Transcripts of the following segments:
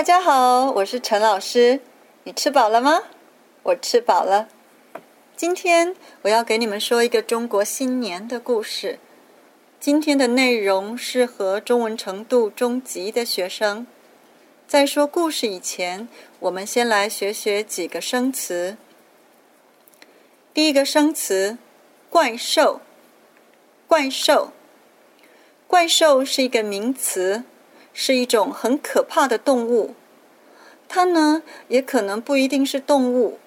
大家好，我是陈老师。你吃饱了吗？我吃饱了。今天我要给你们说一个中国新年的故事。今天的内容适合中文程度中级的学生。在说故事以前，我们先来学学几个生词。第一个生词，怪兽。怪兽，怪兽是一个名词。是一种很可怕的动物，它呢也可能不一定是动物，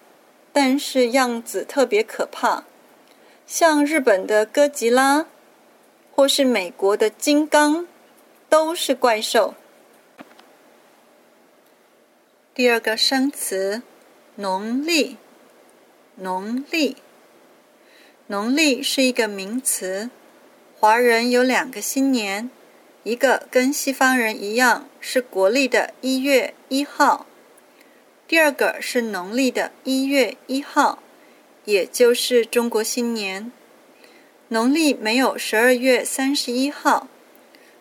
但是样子特别可怕，像日本的哥吉拉，或是美国的金刚，都是怪兽。第二个生词，农历，农历，农历是一个名词，华人有两个新年。一个跟西方人一样是国历的一月一号，第二个是农历的一月一号，也就是中国新年。农历没有十二月三十一号，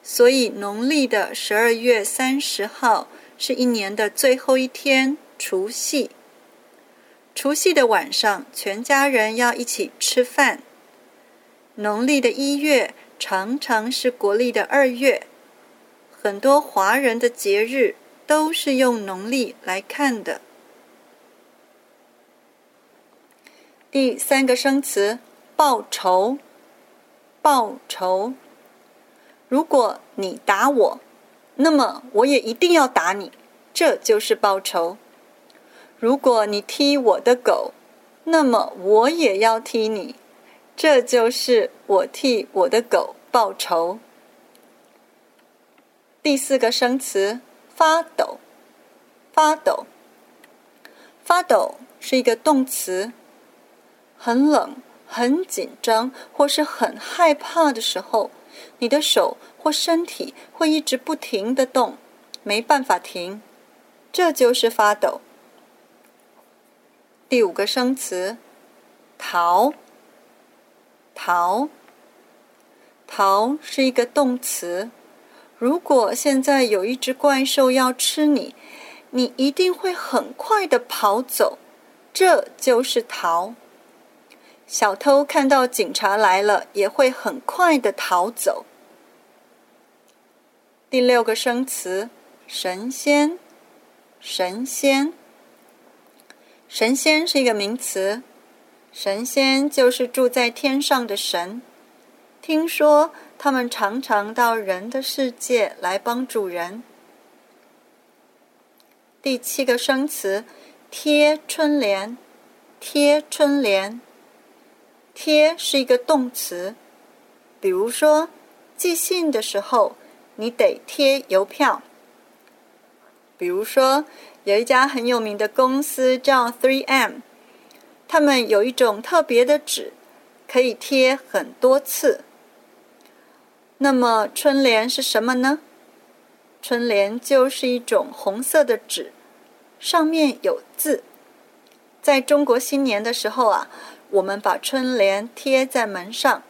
所以农历的十二月三十号是一年的最后一天，除夕。除夕的晚上，全家人要一起吃饭。农历的一月。常常是国历的二月，很多华人的节日都是用农历来看的。第三个生词，报仇。报仇。如果你打我，那么我也一定要打你，这就是报仇。如果你踢我的狗，那么我也要踢你。这就是我替我的狗报仇。第四个生词，发抖。发抖，发抖是一个动词。很冷、很紧张或是很害怕的时候，你的手或身体会一直不停的动，没办法停，这就是发抖。第五个生词，逃。逃，逃是一个动词。如果现在有一只怪兽要吃你，你一定会很快的跑走，这就是逃。小偷看到警察来了，也会很快的逃走。第六个生词，神仙，神仙，神仙是一个名词。神仙就是住在天上的神，听说他们常常到人的世界来帮助人。第七个生词贴春联，贴春联，贴是一个动词，比如说寄信的时候，你得贴邮票。比如说有一家很有名的公司叫 3M。他们有一种特别的纸可以贴很多次。那么春联是什么呢？春联就是一种红色的纸上面有字。在中国新年的时候啊我们把春联贴在门上。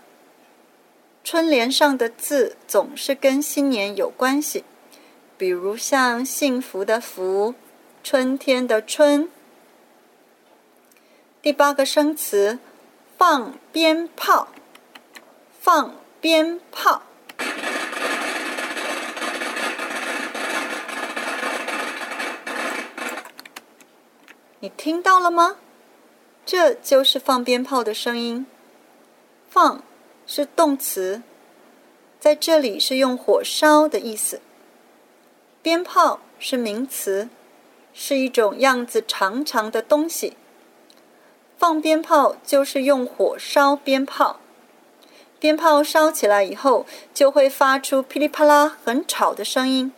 春联上的字总是跟新年有关系比如像幸福的福春天的春第八个生词，放鞭炮。放鞭炮，你听到了吗？这就是放鞭炮的声音。放是动词，在这里是用火烧的意思。鞭炮是名词，是一种样子长长的东西。放鞭炮就是用火烧鞭炮，鞭炮烧起来以后就会发出噼里啪啦很吵的声音。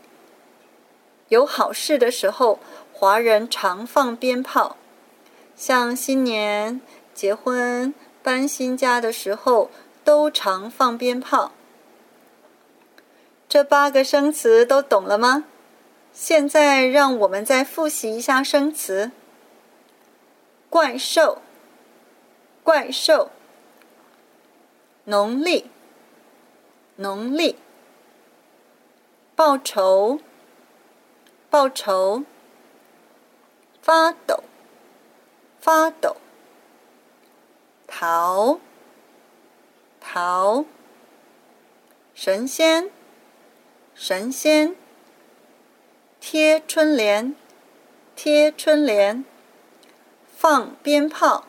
有好事的时候，华人常放鞭炮，像新年、结婚、搬新家的时候都常放鞭炮。这八个生词都懂了吗？现在让我们再复习一下生词：怪兽。怪兽，农历，农历，报仇，报仇，发抖，发抖，逃，逃，神仙，神仙，贴春联，贴春联，放鞭炮，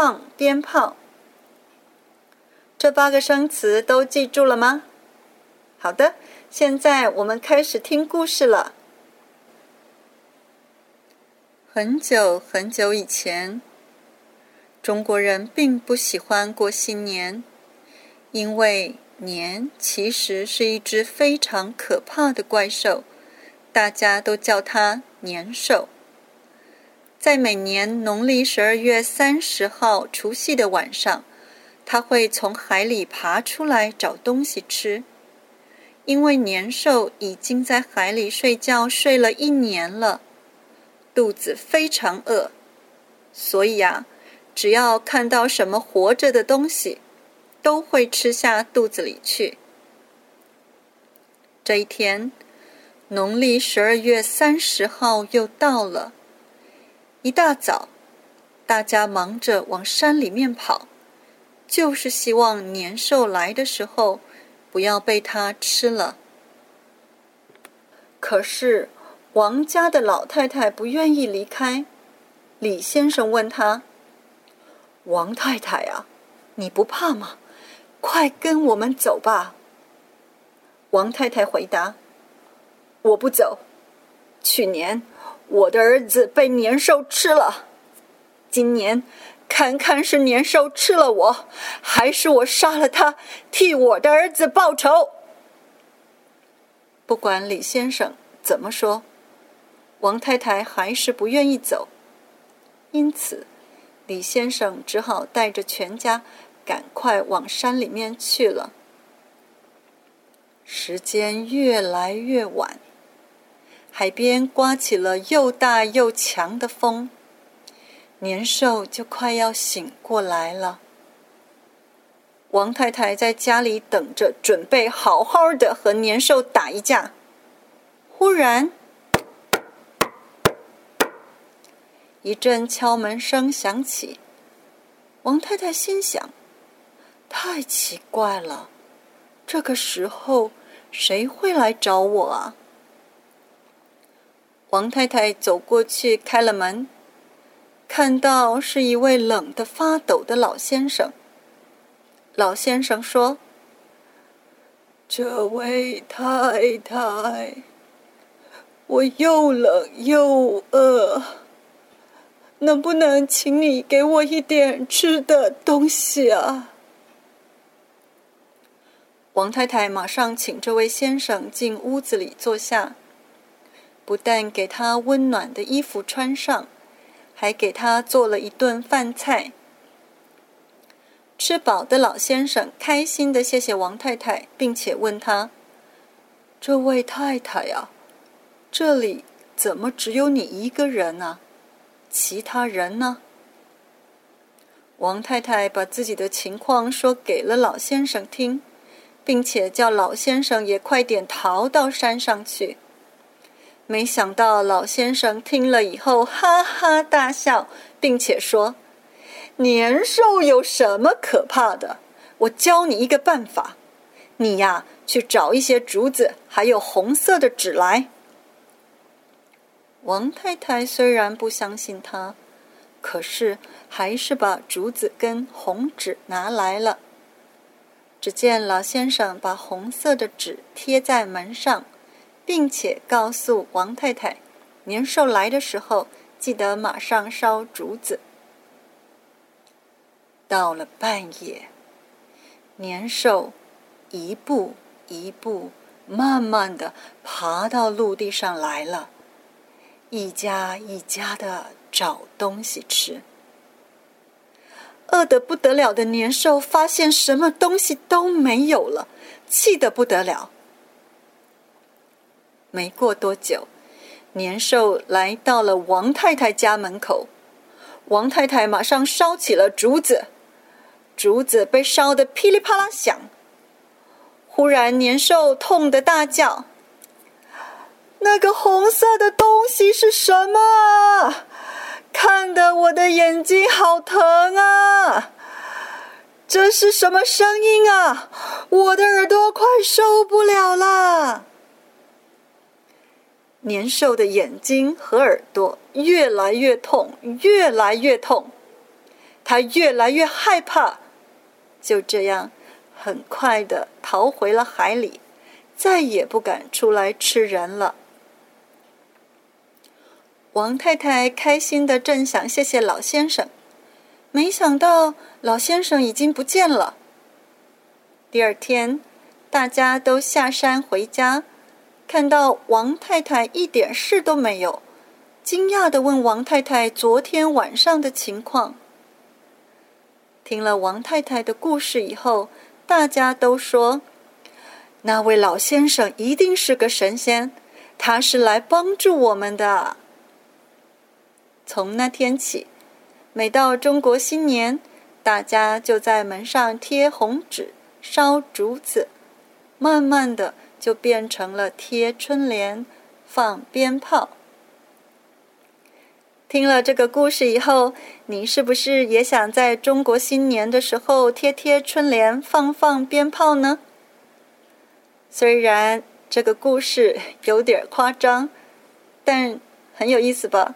放鞭炮。这八个生词都记住了吗？好的，现在我们开始听故事了。很久很久以前，中国人并不喜欢过新年，因为年其实是一只非常可怕的怪兽，大家都叫它年兽。在每年农历十二月三十号除夕的晚上。它会从海里爬出来找东西吃，因为年兽已经在海里睡觉睡了一年了，肚子非常饿，所以啊，只要看到什么活着的东西，都会吃下肚子里去。这一天，农历十二月三十号又到了，一大早，大家忙着往山里面跑。就是希望年兽来的时候，不要被它吃了。可是王家的老太太不愿意离开。李先生问他：“王太太啊，你不怕吗？快跟我们走吧。”王太太回答：“我不走。去年我的儿子被年兽吃了，今年……”看看是年兽吃了我，还是我杀了他，替我的儿子报仇。不管李先生怎么说，王太太还是不愿意走，因此李先生只好带着全家赶快往山里面去了。时间越来越晚，海边刮起了又大又强的风。年兽就快要醒过来了。王太太在家里等着，准备好好的和年兽打一架。忽然，一阵敲门声响起。王太太心想：太奇怪了，这个时候谁会来找我啊？王太太走过去开了门。看到是一位冷得发抖的老先生。老先生说：“这位太太，我又冷又饿，能不能请你给我一点吃的东西啊？”王太太马上请这位先生进屋子里坐下，不但给他温暖的衣服穿上。还给他做了一顿饭菜。吃饱的老先生开心的谢谢王太太，并且问他：“这位太太呀，这里怎么只有你一个人呢？其他人呢？”王太太把自己的情况说给了老先生听，并且叫老先生也快点逃到山上去。没想到老先生听了以后哈哈大笑，并且说：“年兽有什么可怕的？我教你一个办法，你呀去找一些竹子，还有红色的纸来。”王太太虽然不相信他，可是还是把竹子跟红纸拿来了。只见老先生把红色的纸贴在门上。并且告诉王太太，年兽来的时候，记得马上烧竹子。到了半夜，年兽一步一步慢慢的爬到陆地上来了，一家一家的找东西吃。饿得不得了的年兽发现什么东西都没有了，气得不得了。没过多久，年兽来到了王太太家门口。王太太马上烧起了竹子，竹子被烧得噼里啪啦响。忽然，年兽痛得大叫：“那个红色的东西是什么？看得我的眼睛好疼啊！这是什么声音啊？我的耳朵快受不了了。年兽的眼睛和耳朵越来越痛，越来越痛，他越来越害怕。就这样，很快的逃回了海里，再也不敢出来吃人了。王太太开心的正想谢谢老先生，没想到老先生已经不见了。第二天，大家都下山回家。看到王太太一点事都没有，惊讶的问王太太昨天晚上的情况。听了王太太的故事以后，大家都说，那位老先生一定是个神仙，他是来帮助我们的。从那天起，每到中国新年，大家就在门上贴红纸、烧竹子，慢慢的。就变成了贴春联、放鞭炮。听了这个故事以后，你是不是也想在中国新年的时候贴贴春联、放放鞭炮呢？虽然这个故事有点夸张，但很有意思吧？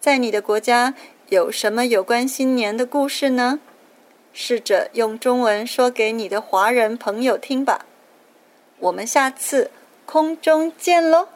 在你的国家有什么有关新年的故事呢？试着用中文说给你的华人朋友听吧。我们下次空中见喽！